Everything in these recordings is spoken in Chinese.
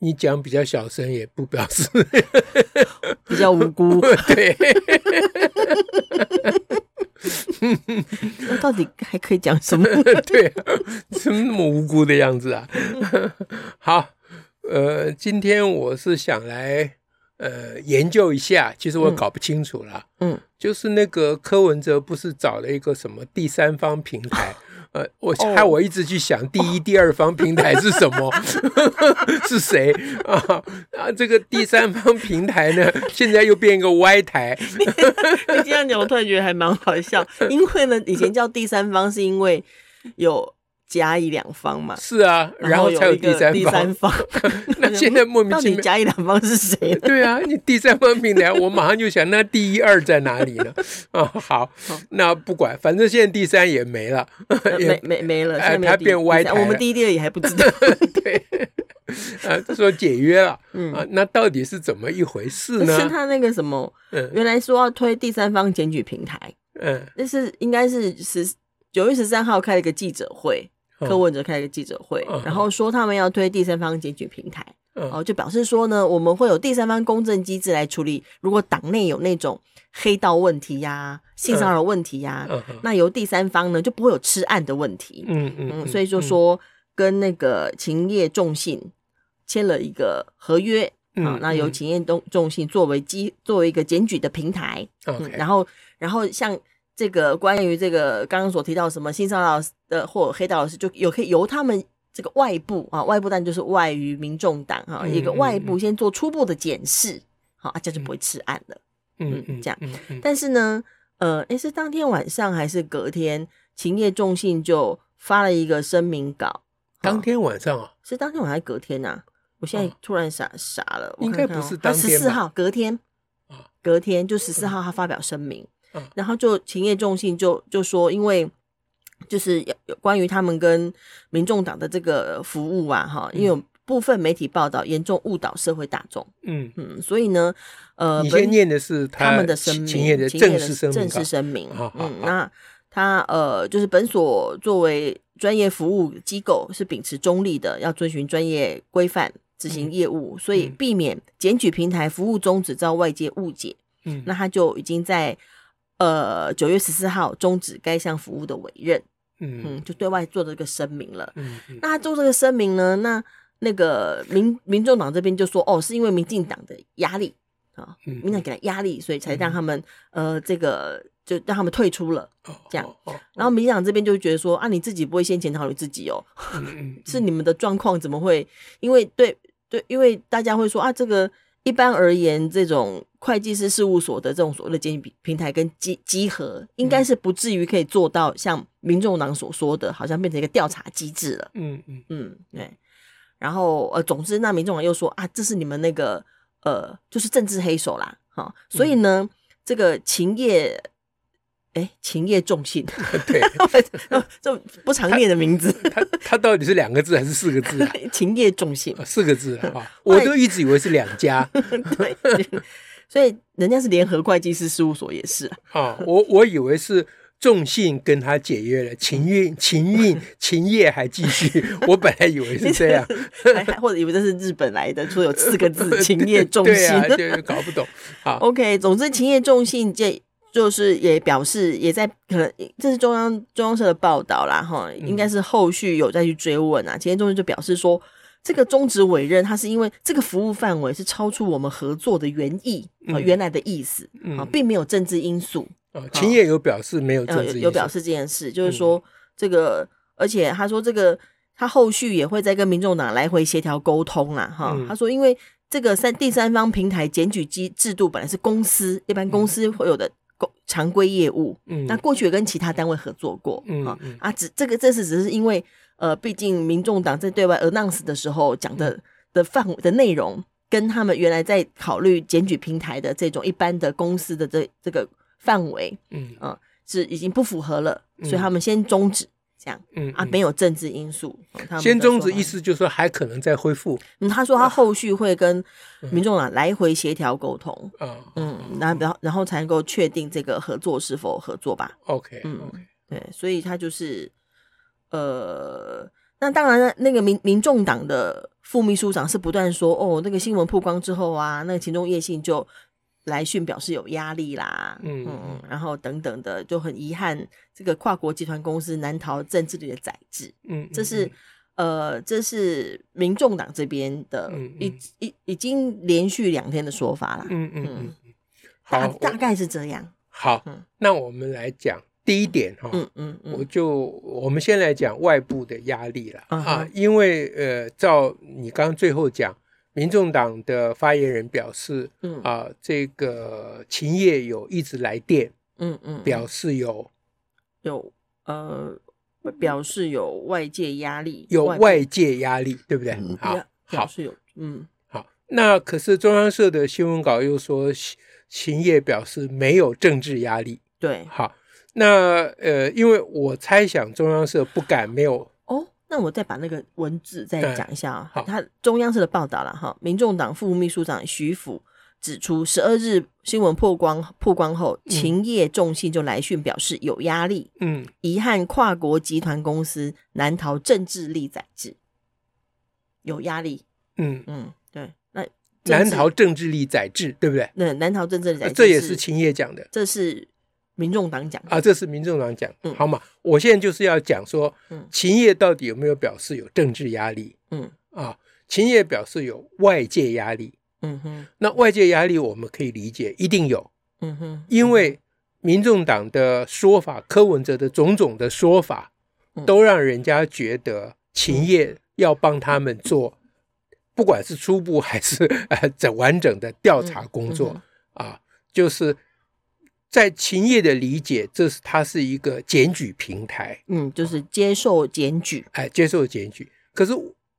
你讲比较小声，也不表示 比较无辜。对，那到底还可以讲什么？对啊，怎么那么无辜的样子啊？好，呃，今天我是想来呃研究一下，其实我搞不清楚了。嗯，就是那个柯文哲不是找了一个什么第三方平台？呃，我害我一直去想，第一、第二方平台是什么？Oh. 是谁啊？啊，这个第三方平台呢，现在又变一个歪台。你这样讲，我突然觉得还蛮好笑，因为呢，以前叫第三方是因为有。甲乙两方嘛，是啊，然后才有第三方。第三方，那现在莫名其妙，甲乙两方是谁？对啊，你第三方平台，我马上就想，那第一二在哪里呢？啊，好，那不管，反正现在第三也没了，没没没了，哎，它变歪台。我们第一、第二也还不知道。对，啊，说解约了，啊，那到底是怎么一回事呢？是他那个什么，原来说要推第三方检举平台，嗯，那是应该是十九月十三号开了一个记者会。柯文哲开了一个记者会，然后说他们要推第三方检举平台，哦，就表示说呢，我们会有第三方公正机制来处理，如果党内有那种黑道问题呀、性骚扰问题呀，那由第三方呢就不会有吃案的问题。嗯嗯，所以就说跟那个勤业众信签了一个合约，啊，那由勤业众众信作为机作为一个检举的平台，嗯，然后然后像。这个关于这个刚刚所提到什么性骚扰的或黑道老师，就有可以由他们这个外部啊，外部但就是外于民众党哈，一个外部先做初步的检视，好啊，这样就不会吃案了。嗯嗯，这样。但是呢，呃，诶，是当天晚上还是隔天，勤业众信就发了一个声明稿。当天晚上啊？是当天晚上还是隔天呐？我现在突然傻傻了。应该不是当天。十四号隔天隔天就十四号，他发表声明。然后就勤业众信就就说，因为就是有有关于他们跟民众党的这个服务啊，哈，因为有部分媒体报道严重误导社会大众，嗯。嗯，所以呢，呃，你先念的是他，他们的声明，勤业的正式声明，正式声明，嗯，那他呃，就是本所作为专业服务机构是秉持中立的，要遵循专业规范执行业务，嗯、所以避免检举平台服务宗旨遭外界误解，嗯，那他就已经在。呃，九月十四号终止该项服务的委任，嗯嗯，就对外做这个声明了。嗯，嗯，那他做这个声明呢，那那个民民众党这边就说，哦，是因为民进党的压力啊，民进党给他压力，所以才让他们、嗯、呃，这个就让他们退出了，这样。哦哦哦、然后民进党这边就觉得说，啊，你自己不会先检讨你自己哦，是你们的状况怎么会？因为对对，因为大家会说啊，这个。一般而言，这种会计师事务所的这种所谓的检举平台跟集集合，应该是不至于可以做到像民众党所说的，好像变成一个调查机制了。嗯嗯嗯，对。然后呃，总之，那民众党又说啊，这是你们那个呃，就是政治黑手啦，哈。所以呢，嗯、这个勤业。哎，勤业重信，对，这不常念的名字，他他到底是两个字还是四个字啊？勤业重信，四个字啊，我都一直以为是两家，对，所以人家是联合会计师事务所也是啊，我我以为是重信跟他解约了，秦运秦运秦业还继续，我本来以为是这样，或者以为这是日本来的，说有四个字秦业重信，对，搞不懂。好，OK，总之秦业重信这。就是也表示也在可能这是中央中央社的报道啦哈，应该是后续有再去追问啊。今天中央就表示说，这个终止委任，它是因为这个服务范围是超出我们合作的原意啊，原来的意思啊，并没有政治因素。啊秦也有表示没有政治因素，有表示这件事，就是说这个，而且他说这个他后续也会再跟民众党来回协调沟通啦哈。他说因为这个三第三方平台检举机制度本来是公司一般公司会有的。常规业务，嗯，那过去也跟其他单位合作过，嗯啊，只这个这次只是因为，呃，毕竟民众党在对外 announce 的时候讲的的范围的内容，跟他们原来在考虑检举平台的这种一般的公司的这这个范围，嗯。啊、呃，是已经不符合了，所以他们先终止。这样，嗯啊，没有政治因素，嗯、先终止意思就是说还可能再恢复。嗯，他说他后续会跟民众党来回协调沟通，嗯嗯，然后然后才能够确定这个合作是否合作吧。OK，嗯.对，所以他就是，呃，那当然那个民民众党的副秘书长是不断说，哦，那个新闻曝光之后啊，那个秦仲业信就。来讯表示有压力啦，嗯嗯，然后等等的，就很遗憾，这个跨国集团公司难逃政治里的宰制，嗯，这是呃，这是民众党这边的，已已已经连续两天的说法了，嗯嗯嗯，好，大概是这样。好，那我们来讲第一点哈，嗯嗯，我就我们先来讲外部的压力了啊，因为呃，照你刚刚最后讲。民众党的发言人表示，嗯啊，这个秦业有一直来电，嗯嗯，表示有有呃，表示有外界压力，有外界压力，对不对？好，表示有，嗯，好。那可是中央社的新闻稿又说，秦业表示没有政治压力，对，好。那呃，因为我猜想中央社不敢没有。那我再把那个文字再讲一下啊，他中央社的报道了哈，民众党副秘书长徐甫指出，十二日新闻曝光曝光后，勤业重信就来讯表示有压力，嗯，遗憾跨国集团公司难逃政治力宰制，有压力，嗯。嗯，对，那难逃政治力宰制，对不对？那难逃政治力宰制，这也是勤业讲的，这是。民众党讲。啊，这是民众党讲，嗯，好嘛，我现在就是要讲说，嗯，勤业到底有没有表示有政治压力？嗯。啊，秦业表示有外界压力，嗯哼，那外界压力我们可以理解，一定有，嗯哼，因为民众党的说法，柯文哲的种种的说法，都让人家觉得秦业要帮他们做，不管是初步还是呃整完整的调查工作啊，就是。在秦业的理解，这是它是一个检举平台，嗯，就是接受检举，哎，接受检举。可是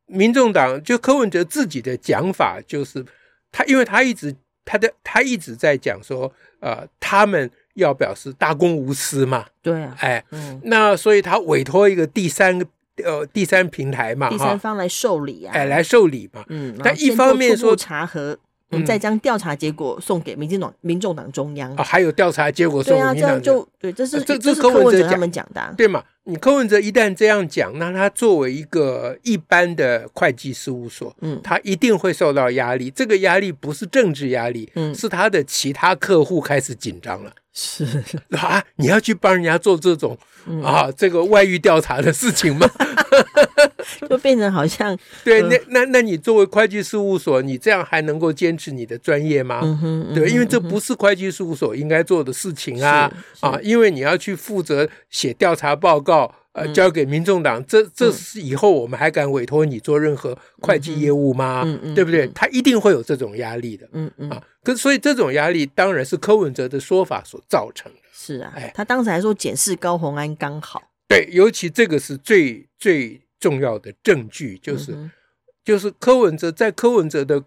民众党就柯文哲自己的讲法，就是他，因为他一直他的他一直在讲说，呃，他们要表示大公无私嘛，对啊，哎，嗯，那所以他委托一个第三个呃第三平台嘛，第三方来受理啊，哎，来受理嘛，嗯，但一方面说查核。嗯，再将调查结果送给民进党、民众党中央啊，还有调查结果送给民进党。对啊，这样就对，这是这这是柯文哲他们讲的，对嘛？你柯文哲一旦这样讲，那他作为一个一般的会计事务所，嗯，他一定会受到压力。这个压力不是政治压力，嗯，是他的其他客户开始紧张了。是 啊，你要去帮人家做这种啊这个外遇调查的事情吗？就变成好像对，那那那你作为会计事务所，你这样还能够坚持你的专业吗？嗯哼，对，因为这不是会计事务所应该做的事情啊啊！因为你要去负责写调查报告，呃，交给民众党，这这是以后我们还敢委托你做任何会计业务吗？嗯，对不对？他一定会有这种压力的。嗯嗯啊，可所以这种压力当然是柯文哲的说法所造成的。是啊，哎，他当时还说检视高鸿安刚好。对，尤其这个是最最。重要的证据就是，嗯、就是柯文哲在柯文哲的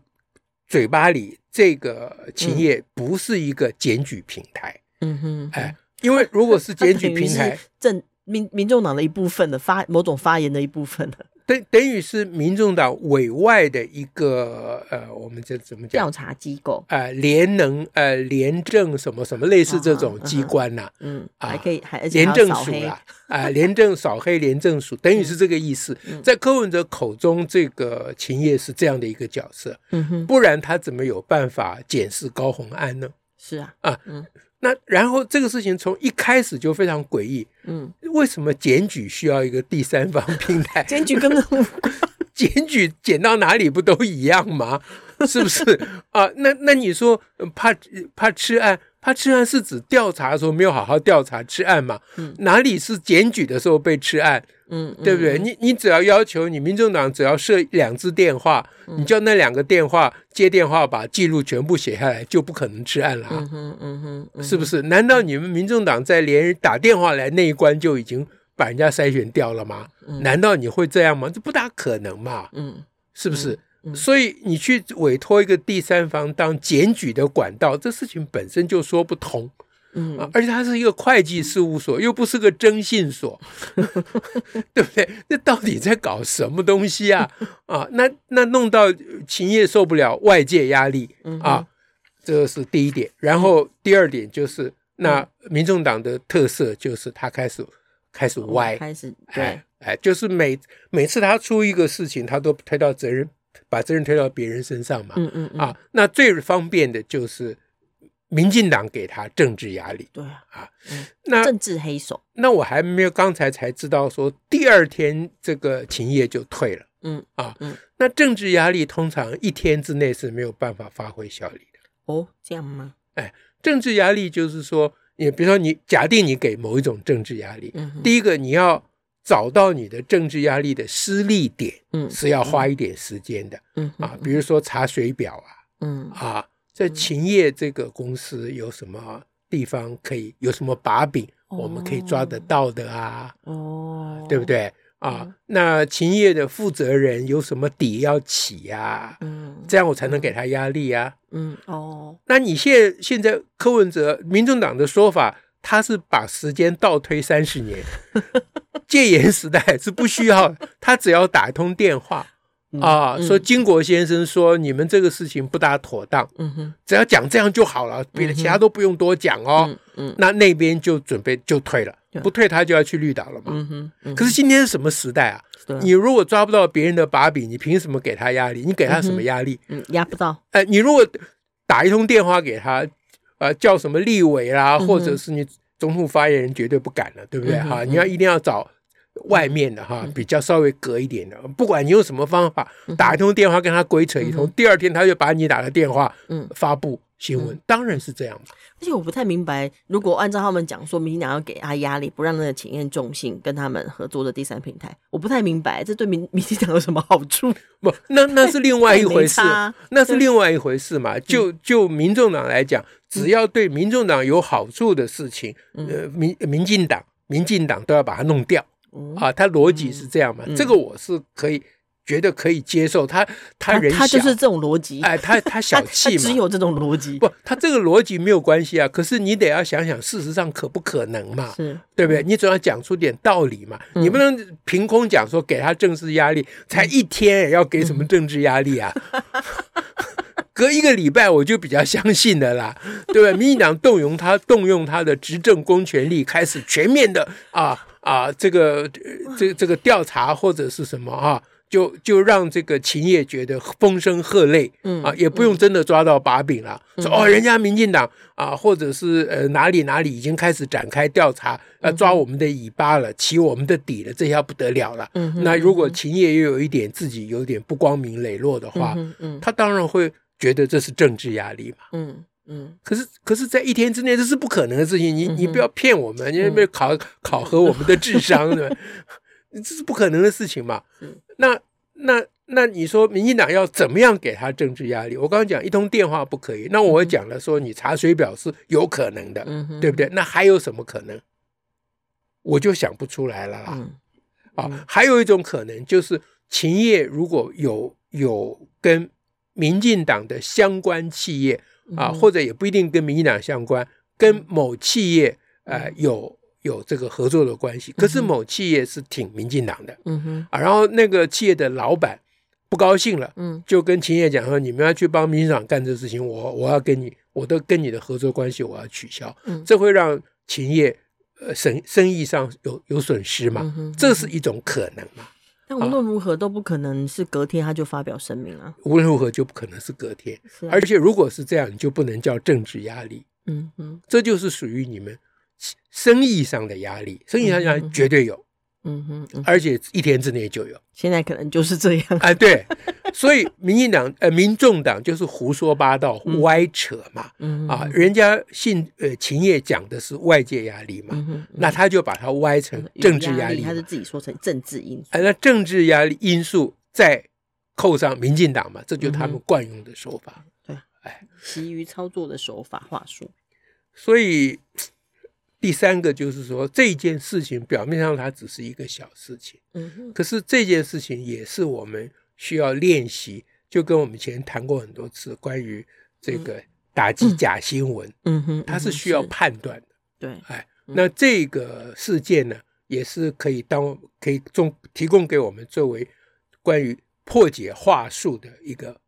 嘴巴里，这个秦业不是一个检举平台。嗯哼，哎，因为如果是 检举平台，政民民众党的一部分的发某种发言的一部分的。等等于是民众党委外的一个呃，我们这怎么讲？调查机构呃，联能呃，廉政什么什么类似这种机关呐、啊？嗯，啊、还可以还廉政署啦，啊，廉政扫黑廉政署，等于是这个意思。嗯、在柯文哲口中，这个秦业是这样的一个角色。嗯哼，不然他怎么有办法检视高红安呢？是啊，啊，嗯。那然后这个事情从一开始就非常诡异，嗯，为什么检举需要一个第三方平台？检举根本无关，检举检到哪里不都一样吗？是不是啊？那那你说怕怕吃案？他吃案是指调查的时候没有好好调查吃案嘛？嗯，哪里是检举的时候被吃案？嗯，对不对？你你只要要求你民众党只要设两支电话，你叫那两个电话接电话，把记录全部写下来，就不可能吃案了。嗯哼，嗯哼，是不是？难道你们民众党在连打电话来那一关就已经把人家筛选掉了吗？难道你会这样吗？这不大可能嘛。嗯，是不是？所以你去委托一个第三方当检举的管道，这事情本身就说不通。嗯啊，而且它是一个会计事务所，又不是个征信所，对不对？那到底在搞什么东西啊？啊，那那弄到企业受不了外界压力啊，这是第一点。然后第二点就是，那民众党的特色就是他开始开始歪，开始对，哎，哎，就是每每次他出一个事情，他都推到责任，把责任推到别人身上嘛。嗯嗯啊，那最方便的就是。民进党给他政治压力，对啊，啊，嗯、那政治黑手，那我还没有，刚才才知道说，第二天这个勤业就退了，嗯啊，嗯，那政治压力通常一天之内是没有办法发挥效力的，哦，这样吗？哎，政治压力就是说，你比如说你假定你给某一种政治压力，嗯，第一个你要找到你的政治压力的施力点，嗯，是要花一点时间的，嗯啊，比如说查水表啊，嗯啊。在勤业这个公司有什么地方可以有什么把柄，我们可以抓得到的啊？哦，对不对啊？那勤业的负责人有什么底要起呀？嗯，这样我才能给他压力啊。嗯，哦，那你现现在柯文哲民众党的说法，他是把时间倒推三十年，戒严时代是不需要，他只要打一通电话。啊，说金国先生说你们这个事情不大妥当，嗯哼，只要讲这样就好了，别的其他都不用多讲哦，嗯，那那边就准备就退了，不退他就要去绿岛了嘛，嗯哼，可是今天是什么时代啊？你如果抓不到别人的把柄，你凭什么给他压力？你给他什么压力？嗯，压不到。哎，你如果打一通电话给他，呃，叫什么立委啦，或者是你总统发言人，绝对不敢了，对不对？哈，你要一定要找。外面的哈，比较稍微隔一点的，不管你用什么方法打一通电话跟他鬼扯一通，第二天他就把你打的电话嗯。发布新闻，当然是这样。而且我不太明白，如果按照他们讲说，民进党要给他压力，不让那个勤业众信跟他们合作的第三平台，我不太明白这对民 民进党有什么好处？不，那那是另外一回事，那是另外一回事嘛。就就民众党来讲，只要对民众党有好处的事情，呃，民民进党民进党都要把它弄掉。啊，他逻辑是这样嘛？这个我是可以觉得可以接受。他他人他就是这种逻辑，哎，他他 小气嘛，只有这种逻辑。不，他这个逻辑没有关系啊。可是你得要想想，事实上可不可能嘛？是，对不对？你总要讲出点道理嘛。你不能凭空讲说给他政治压力，才一天要给什么政治压力啊？隔一个礼拜我就比较相信的啦，对不对？民进党动用他动用他的执政公权力，开始全面的啊。啊，这个这这个调查或者是什么啊，就就让这个秦业觉得风声鹤唳，嗯啊，也不用真的抓到把柄了，嗯、说哦，人家民进党啊，或者是呃哪里哪里已经开始展开调查，要抓我们的尾巴了，起我们的底了，这下不得了了。嗯，那如果秦业又有一点自己有点不光明磊落的话，嗯，嗯他当然会觉得这是政治压力嘛。嗯。嗯，可是，可是在一天之内，这是不可能的事情。你，你不要骗我们，你不要考考核我们的智商，对吧？这是不可能的事情嘛。那，那，那你说，民进党要怎么样给他政治压力？我刚刚讲一通电话不可以，那我讲了说，你查水表是有可能的，对不对？那还有什么可能？我就想不出来了啦。啊，还有一种可能就是，秦业如果有有跟民进党的相关企业。啊，或者也不一定跟民进党相关，跟某企业呃有有这个合作的关系。可是某企业是挺民进党的，嗯哼，啊，然后那个企业的老板不高兴了，嗯，就跟秦业讲说，你们要去帮民进党干这事情，我我要跟你，我都跟你的合作关系我要取消，嗯，这会让秦业呃生生意上有有损失嘛，这是一种可能嘛。但无论如何都不可能是隔天他就发表声明啊！无论如何就不可能是隔天，啊、而且如果是这样，你就不能叫政治压力。嗯嗯，这就是属于你们生意上的压力，生意上压力绝对有。嗯哼，嗯哼，而且一天之内就有。现在可能就是这样。哎，对，所以民进党呃，民众党就是胡说八道、歪扯嘛。嗯啊，人家信呃秦业讲的是外界压力嘛，那他就把它歪成政治压力，他是自己说成政治因素。哎，那政治压力因素再扣上民进党嘛，这就是他们惯用的手法。对，哎，其余操作的手法话术。所以。第三个就是说，这件事情表面上它只是一个小事情，嗯哼，可是这件事情也是我们需要练习就跟我们以前谈过很多次关于这个打击假新闻，嗯哼，它是需要判断的。对，哎，那这个事件呢，也是可以当可以中提供给我们作为关于破解话术的一个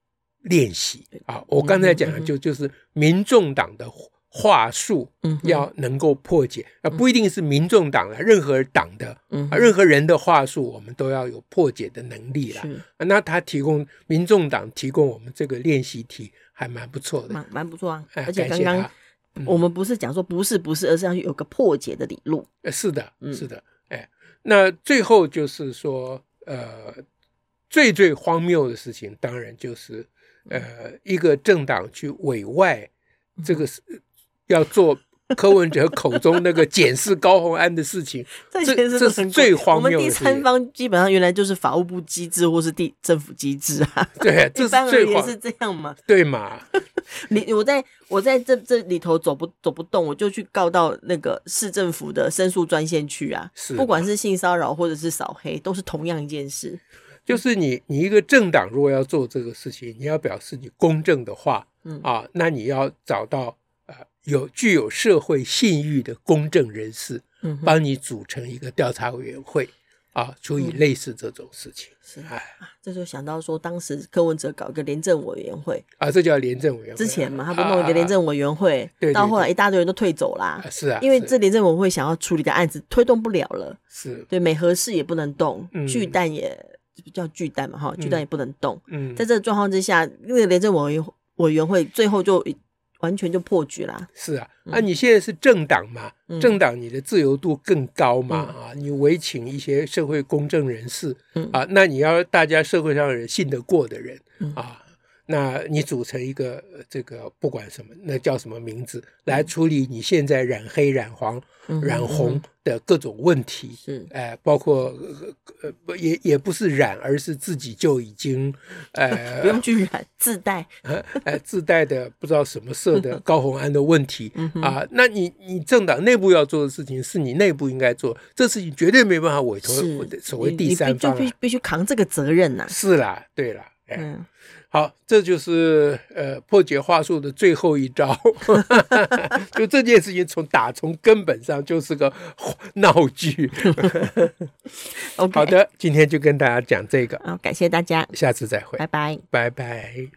练习。啊。我刚才讲的就就是民众党的话术要能够破解，啊，不一定是民众党了，任何党的啊，任何人的话术，我们都要有破解的能力了。那他提供民众党提供我们这个练习题，还蛮不错的，蛮蛮不错啊。而且刚刚我们不是讲说不是不是，而是要有个破解的理路。是的，是的，哎，那最后就是说，呃，最最荒谬的事情，当然就是呃，一个政党去委外这个是。要做柯文哲口中那个检视高虹安的事情，这这是最荒谬的。我们第三方基本上原来就是法务部机制或是地政府机制啊。对，这是最荒是这样嘛？对嘛？你我在我在这这里头走不走不动，我就去告到那个市政府的申诉专线去啊。是，不管是性骚扰或者是扫黑，都是同样一件事。就是你你一个政党如果要做这个事情，你要表示你公正的话，嗯啊，那你要找到。有具有社会信誉的公正人士，嗯，帮你组成一个调查委员会，啊，处理类似这种事情。是，哎，这就想到说，当时柯文哲搞一个廉政委员会，啊，这叫廉政委员会。之前嘛，他不弄一个廉政委员会，对，到后来一大堆人都退走啦。是啊，因为这廉政委员会想要处理的案子推动不了了。是，对，美和市也不能动，巨蛋也叫巨蛋嘛，哈，巨蛋也不能动。嗯，在这个状况之下，那个廉政委员委员会最后就。完全就破局啦！是啊，啊、你现在是政党嘛？嗯、政党你的自由度更高嘛？嗯、啊，你委请一些社会公正人士，嗯、啊，那你要大家社会上人信得过的人、嗯、啊。那你组成一个这个不管什么，那叫什么名字来处理你现在染黑、染黄、染红的各种问题？是，哎，包括呃不也也不是染，而是自己就已经呃 不用去染自带，哎自带的不知道什么色的 高红安的问题啊。那你你政党内部要做的事情是你内部应该做，这事情绝对没办法委托所谓第三方，就必必须扛这个责任呐。是啦，对啦，哎。好，这就是呃破解话术的最后一招，就这件事情从打从根本上就是个闹剧。Okay. 好的，今天就跟大家讲这个，好，感谢大家，下次再会，拜拜，拜拜。